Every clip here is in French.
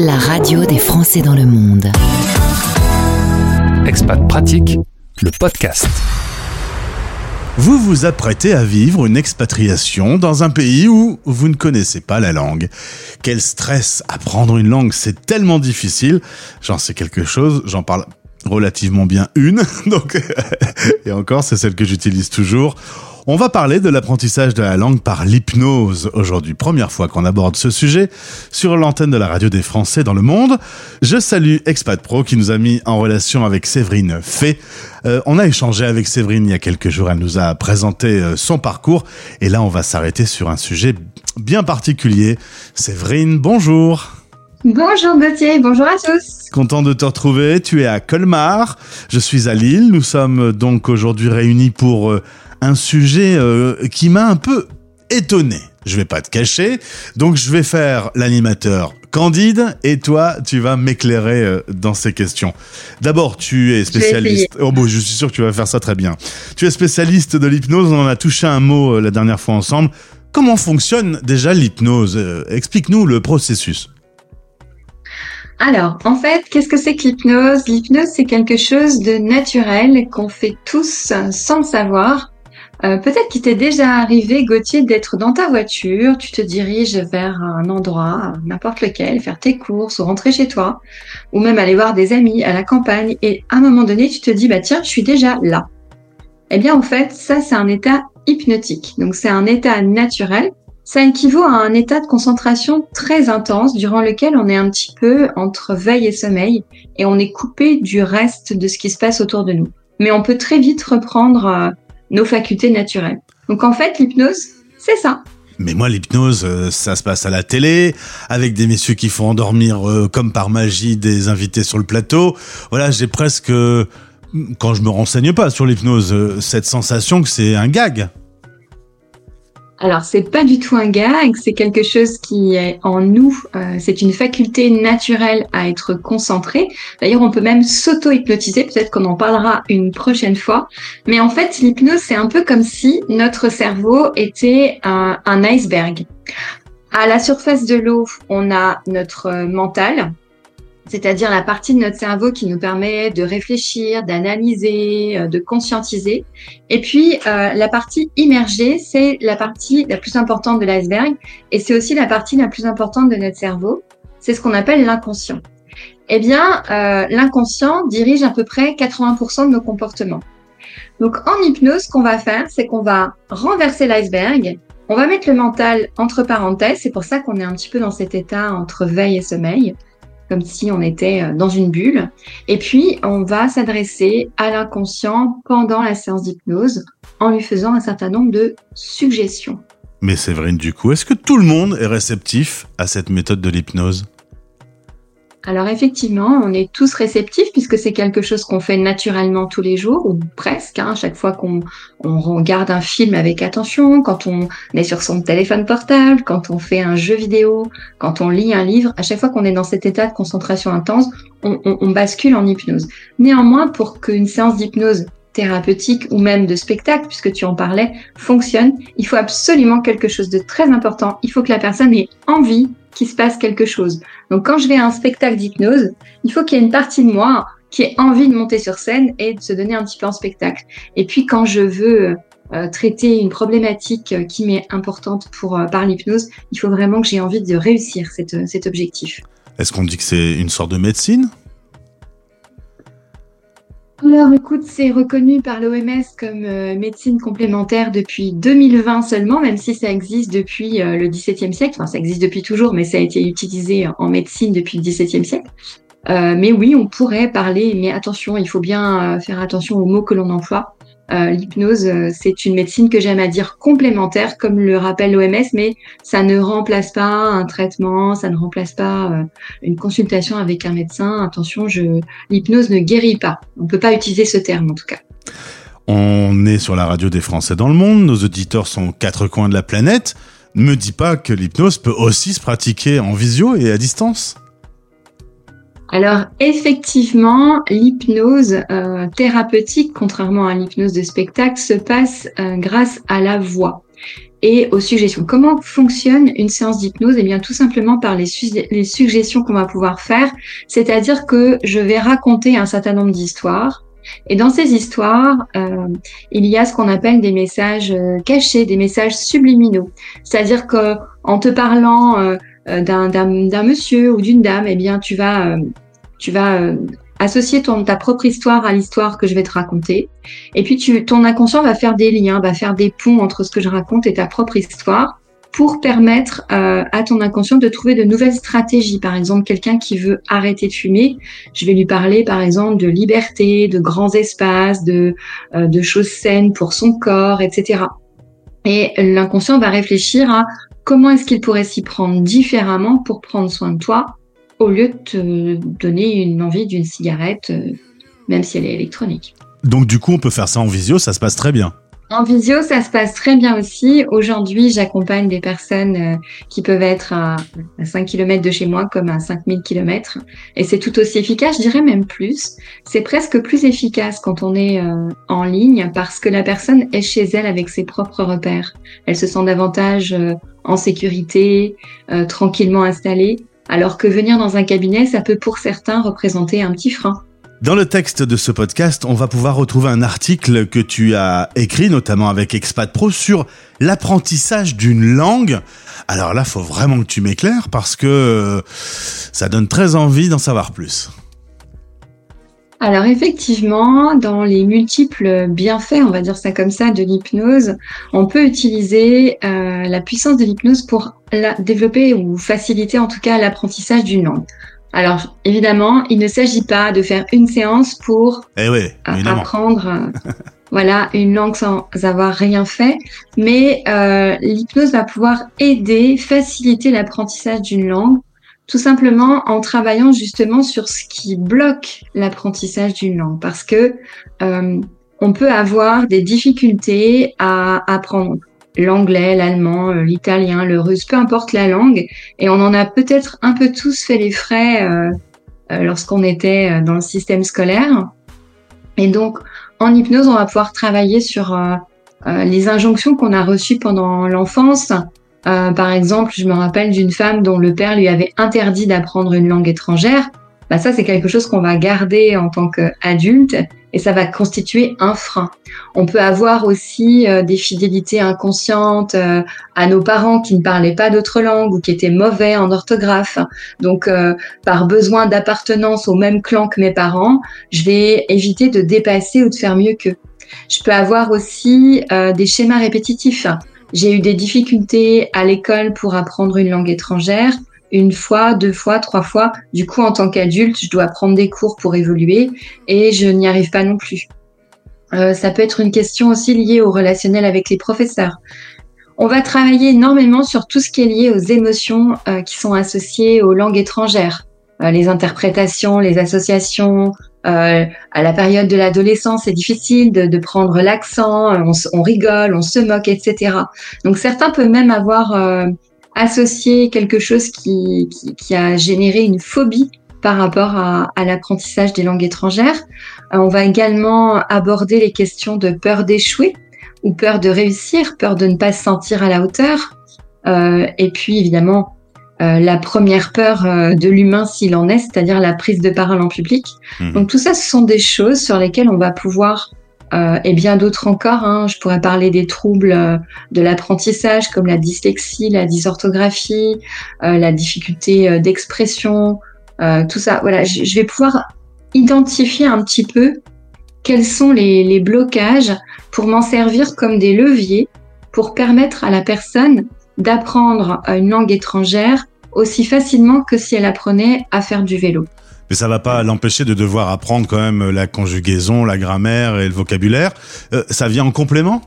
la radio des Français dans le monde. Expat Pratique, le podcast. Vous vous apprêtez à vivre une expatriation dans un pays où vous ne connaissez pas la langue. Quel stress Apprendre une langue, c'est tellement difficile. J'en sais quelque chose, j'en parle relativement bien une, donc et encore c'est celle que j'utilise toujours. On va parler de l'apprentissage de la langue par l'hypnose aujourd'hui. Première fois qu'on aborde ce sujet sur l'antenne de la radio des Français dans le monde. Je salue Expat Pro qui nous a mis en relation avec Séverine Fay. Euh, on a échangé avec Séverine il y a quelques jours. Elle nous a présenté euh, son parcours. Et là, on va s'arrêter sur un sujet bien particulier. Séverine, bonjour. Bonjour Gauthier, bonjour à tous. Content de te retrouver. Tu es à Colmar. Je suis à Lille. Nous sommes donc aujourd'hui réunis pour euh, un sujet euh, qui m'a un peu étonné. Je vais pas te cacher. Donc je vais faire l'animateur Candide et toi, tu vas m'éclairer euh, dans ces questions. D'abord, tu es spécialiste. Oh bon, je suis sûr que tu vas faire ça très bien. Tu es spécialiste de l'hypnose. On en a touché un mot la dernière fois ensemble. Comment fonctionne déjà l'hypnose? Explique-nous le processus. Alors, en fait, qu'est-ce que c'est que l'hypnose? L'hypnose, c'est quelque chose de naturel qu'on fait tous sans le savoir euh, peut-être qu'il t'est déjà arrivé, Gauthier, d'être dans ta voiture, tu te diriges vers un endroit, n'importe lequel, faire tes courses ou rentrer chez toi, ou même aller voir des amis à la campagne, et à un moment donné, tu te dis, bah tiens, je suis déjà là. Eh bien, en fait, ça, c'est un état hypnotique. Donc, c'est un état naturel. Ça équivaut à un état de concentration très intense durant lequel on est un petit peu entre veille et sommeil et on est coupé du reste de ce qui se passe autour de nous. Mais on peut très vite reprendre euh, nos facultés naturelles. Donc en fait, l'hypnose, c'est ça. Mais moi, l'hypnose, euh, ça se passe à la télé, avec des messieurs qui font endormir euh, comme par magie des invités sur le plateau. Voilà, j'ai presque, quand je me renseigne pas sur l'hypnose, cette sensation que c'est un gag. Alors, c'est pas du tout un gag, c'est quelque chose qui est en nous. Euh, c'est une faculté naturelle à être concentré. D'ailleurs, on peut même s'auto-hypnotiser. Peut-être qu'on en parlera une prochaine fois. Mais en fait, l'hypnose, c'est un peu comme si notre cerveau était un, un iceberg. À la surface de l'eau, on a notre mental, c'est-à-dire la partie de notre cerveau qui nous permet de réfléchir, d'analyser, euh, de conscientiser. Et puis euh, la partie immergée, c'est la partie la plus importante de l'iceberg et c'est aussi la partie la plus importante de notre cerveau. C'est ce qu'on appelle l'inconscient. Eh bien, euh, l'inconscient dirige à peu près 80% de nos comportements. Donc en hypnose, ce qu'on va faire, c'est qu'on va renverser l'iceberg on va mettre le mental entre parenthèses, c'est pour ça qu'on est un petit peu dans cet état entre veille et sommeil comme si on était euh, dans une bulle. Et puis, on va s'adresser à l'inconscient pendant la séance d'hypnose en lui faisant un certain nombre de suggestions. Mais Séverine, du coup, est-ce que tout le monde est réceptif à cette méthode de l'hypnose? Alors effectivement, on est tous réceptifs puisque c'est quelque chose qu'on fait naturellement tous les jours ou presque. Hein, chaque fois qu'on on regarde un film avec attention, quand on est sur son téléphone portable, quand on fait un jeu vidéo, quand on lit un livre, à chaque fois qu'on est dans cet état de concentration intense, on, on, on bascule en hypnose. Néanmoins, pour qu'une séance d'hypnose thérapeutique ou même de spectacle, puisque tu en parlais, fonctionne, il faut absolument quelque chose de très important. Il faut que la personne ait envie qu'il se passe quelque chose. Donc quand je vais à un spectacle d'hypnose, il faut qu'il y ait une partie de moi qui ait envie de monter sur scène et de se donner un petit peu en spectacle. Et puis quand je veux euh, traiter une problématique qui m'est importante pour euh, par l'hypnose, il faut vraiment que j'ai envie de réussir cet objectif. Est-ce qu'on dit que c'est une sorte de médecine? Alors écoute, c'est reconnu par l'OMS comme euh, médecine complémentaire depuis 2020 seulement, même si ça existe depuis euh, le XVIIe siècle. Enfin, ça existe depuis toujours, mais ça a été utilisé en médecine depuis le XVIIe siècle. Euh, mais oui, on pourrait parler, mais attention, il faut bien faire attention aux mots que l'on emploie. Euh, l'hypnose, euh, c'est une médecine que j'aime à dire complémentaire, comme le rappelle l'OMS, mais ça ne remplace pas un traitement, ça ne remplace pas euh, une consultation avec un médecin. Attention, l'hypnose ne guérit pas. On ne peut pas utiliser ce terme en tout cas. On est sur la radio des Français dans le monde, nos auditeurs sont aux quatre coins de la planète. Ne me dis pas que l'hypnose peut aussi se pratiquer en visio et à distance alors effectivement, l'hypnose euh, thérapeutique, contrairement à l'hypnose de spectacle, se passe euh, grâce à la voix. et aux suggestions. Comment fonctionne une séance d'hypnose? Eh bien, tout simplement par les, suggestions qu'on va pouvoir faire, c'est-à-dire que je vais raconter un certain nombre d'histoires. Et dans ces histoires, euh, il y a ce qu'on appelle des messages euh, cachés, des messages subliminaux. C'est-à-dire que en te parlant d'un monsieur ou d'une dame, eh bien, tu vas, tu vas associer ton, ta propre histoire à l'histoire que je vais te raconter. Et puis tu, ton inconscient va faire des liens, va faire des ponts entre ce que je raconte et ta propre histoire pour permettre euh, à ton inconscient de trouver de nouvelles stratégies. Par exemple, quelqu'un qui veut arrêter de fumer, je vais lui parler par exemple de liberté, de grands espaces, de, euh, de choses saines pour son corps, etc. Et l'inconscient va réfléchir à comment est-ce qu'il pourrait s'y prendre différemment pour prendre soin de toi au lieu de te donner une envie d'une cigarette, euh, même si elle est électronique. Donc du coup, on peut faire ça en visio, ça se passe très bien. En visio, ça se passe très bien aussi. Aujourd'hui, j'accompagne des personnes euh, qui peuvent être à, 5 km de chez moi comme à 5000 km. Et c'est tout aussi efficace, je dirais même plus. C'est presque plus efficace quand on est euh, en ligne parce que la personne est chez elle avec ses propres repères. Elle se sent davantage en sécurité, tranquillement installée alors que venir dans un cabinet, ça peut pour certains représenter un petit frein. Dans le texte de ce podcast, on va pouvoir retrouver un article que tu as écrit, notamment avec Expat Pro, sur l'apprentissage d'une langue. Alors là, faut vraiment que tu m'éclaires parce que euh, ça donne très envie d'en savoir plus. Alors effectivement, dans les multiples bienfaits, on va dire ça comme ça, de l'hypnose, on peut utiliser euh, la puissance de l'hypnose pour la, développer ou faciliter en tout cas l'apprentissage d'une langue. Alors évidemment, il ne s'agit pas de faire une séance pour eh apprendre euh, voilà une langue sans avoir rien fait, mais euh, l'hypnose va pouvoir aider, faciliter l'apprentissage d'une langue tout simplement en travaillant justement sur ce qui bloque l'apprentissage d'une langue, parce que euh, on peut avoir des difficultés à apprendre l'anglais, l'allemand, euh, l'italien, le russe, peu importe la langue, et on en a peut-être un peu tous fait les frais euh, lorsqu'on était dans le système scolaire. Et donc, en hypnose, on va pouvoir travailler sur les injonctions qu'on a reçues pendant l'enfance, euh, par exemple, je me rappelle d'une femme dont le père lui avait interdit d'apprendre une langue étrangère. Bah ça, c'est quelque chose qu'on va garder en tant qu'adulte et ça va constituer un frein. On peut avoir aussi euh, des fidélités inconscientes euh, à nos parents qui ne parlaient pas d'autres langues ou qui étaient mauvais en orthographe. Donc, par besoin d'appartenance au même clan que mes parents, je vais éviter de dépasser ou de faire mieux qu'eux. Je peux avoir aussi des schémas répétitifs. J'ai eu des difficultés à l'école pour apprendre une langue étrangère. Une fois, deux fois, trois fois. Du coup, en tant qu'adulte, je dois prendre des cours pour évoluer et je n'y arrive pas non plus. Euh, ça peut être une question aussi liée au relationnel avec les professeurs. On va travailler énormément sur tout ce qui est lié aux émotions euh, qui sont associées aux langues étrangères. Euh, les interprétations, les associations, euh, à la période de l'adolescence, c'est difficile de, de prendre l'accent, on, on, rigole, on se moque, etc. Donc certains peuvent même avoir associé quelque chose qui, qui, qui, a généré une phobie par rapport à, à l'apprentissage des langues étrangères. Euh, on va également aborder les questions de peur d'échouer ou peur de réussir, peur de ne pas se sentir à la hauteur. Euh, et puis évidemment euh, la première peur euh, de l'humain s'il en est, c'est-à-dire la prise de parole en public. Mhm. Donc tout ça, ce sont des choses sur lesquelles on va pouvoir, euh, et bien d'autres encore, hein, je pourrais parler des troubles de l'apprentissage comme la dyslexie, la dysorthographie, la difficulté d'expression, tout ça. Voilà, je vais pouvoir identifier un petit peu quels sont les, les blocages pour m'en servir comme des leviers pour permettre à la personne d'apprendre une langue étrangère aussi facilement que si elle apprenait à faire du vélo. Mais ça va pas l'empêcher de devoir apprendre quand même la conjugaison, la grammaire et le vocabulaire. Euh, ça vient en complément?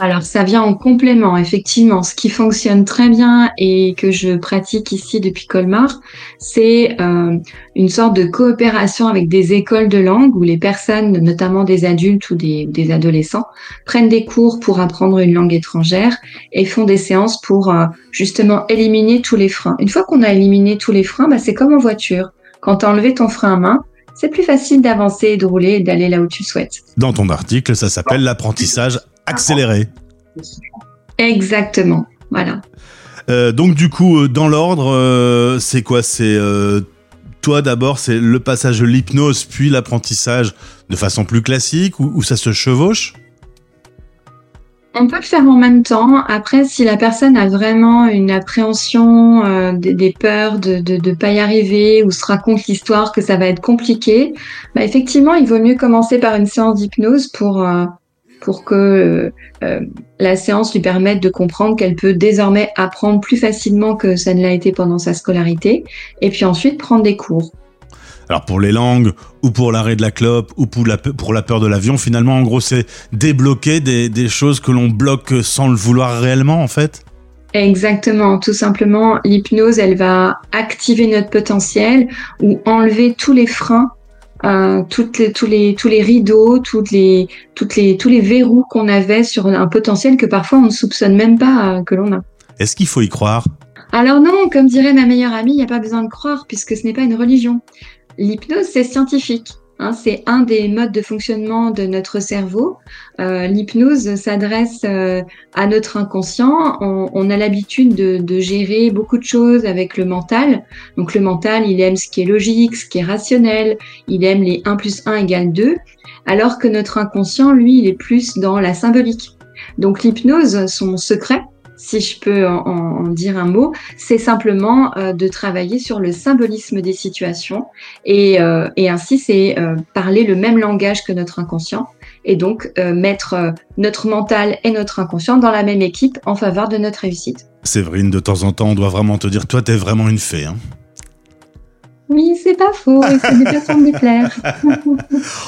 Alors ça vient en complément, effectivement. Ce qui fonctionne très bien et que je pratique ici depuis Colmar, c'est euh, une sorte de coopération avec des écoles de langue où les personnes, notamment des adultes ou des, adolescents, prennent des cours pour apprendre une langue étrangère et font des séances pour euh, justement éliminer tous les freins. Une fois qu'on a éliminé tous les freins, bah, c'est comme en voiture. Quand tu as enlevé ton frein à main, c'est plus facile d'avancer et de rouler et d'aller là où tu souhaites. Dans ton article, ça s'appelle l'apprentissage accéléré. Exactement, voilà. Euh, donc du coup, euh, dans l'ordre, euh, c'est quoi? C'est euh, toi d'abord, c'est le passage de l'hypnose, puis l'apprentissage de façon plus classique, ou ça se chevauche? On peut le faire en même temps. Après, si la personne a vraiment une appréhension euh, des, peurs de ne de, de pas y arriver ou se raconte l'histoire que ça va être compliqué, bah, effectivement, il vaut mieux commencer par une séance d'hypnose pour, euh, pour que euh, la séance lui permette de comprendre qu'elle peut désormais apprendre plus facilement que ça ne l'a été pendant sa scolarité, et puis ensuite prendre des cours. Alors pour les langues, ou pour l'arrêt de la clope, ou pour la, pe- pour la peur de l'avion, finalement, en gros, c'est débloquer des, des choses que l'on bloque sans le vouloir réellement, en fait Exactement, tout simplement, l'hypnose, elle va activer notre potentiel ou enlever tous les freins, euh, toutes les, tous les tous les rideaux, toutes les toutes les tous les verrous qu'on avait sur un potentiel que parfois on ne soupçonne même pas euh, que l'on a. Est-ce qu'il faut y croire? Alors non, comme dirait ma meilleure amie, il n'y a pas besoin de croire puisque ce n'est pas une religion. L'hypnose, c'est scientifique. Hein, c'est un des modes de fonctionnement de notre cerveau. Euh, L'hypnose s'adresse euh, à notre inconscient. On, a l'habitude de, de gérer beaucoup de choses avec le mental. Donc le mental, il aime ce qui est logique, ce qui est rationnel. Il aime les 1 plus 1 égale 2. Alors que notre inconscient, lui, il est plus dans la symbolique. Donc l'hypnose, son secret, si je peux en, dire un mot, c'est simplement euh, de travailler sur le symbolisme des situations et, euh, ainsi c'est euh, parler le même langage que notre inconscient et donc mettre notre mental et notre inconscient dans la même équipe en faveur de notre réussite. Séverine, de temps en temps, on doit vraiment te dire, toi, t'es vraiment une fée. Hein Oui, c'est pas faux, et ce n'est pas sans me déplaire.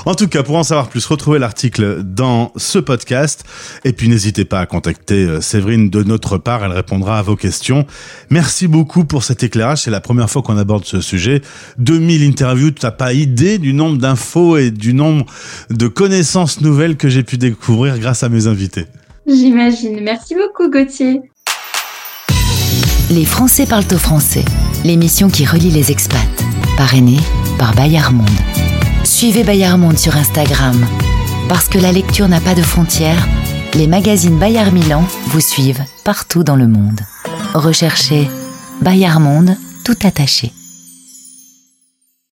En tout cas, pour en savoir plus, retrouvez l'article dans ce podcast. Et puis, n'hésitez pas à contacter euh, Séverine de notre part. Elle répondra à vos questions. Merci beaucoup pour cet éclairage. C'est la première fois qu'on aborde ce sujet. 2000 interviews. Tu n'as pas idée du nombre d'infos et du nombre de connaissances nouvelles que j'ai pu découvrir grâce à mes invités. J'imagine. Merci beaucoup, Gauthier. Les Français parlent au français, l'émission qui relie les expats, parrainée par Bayard Monde. Suivez Bayard Monde sur Instagram. Parce que la lecture n'a pas de frontières, les magazines Bayard Milan vous suivent partout dans le monde. Recherchez Bayard Monde tout attaché.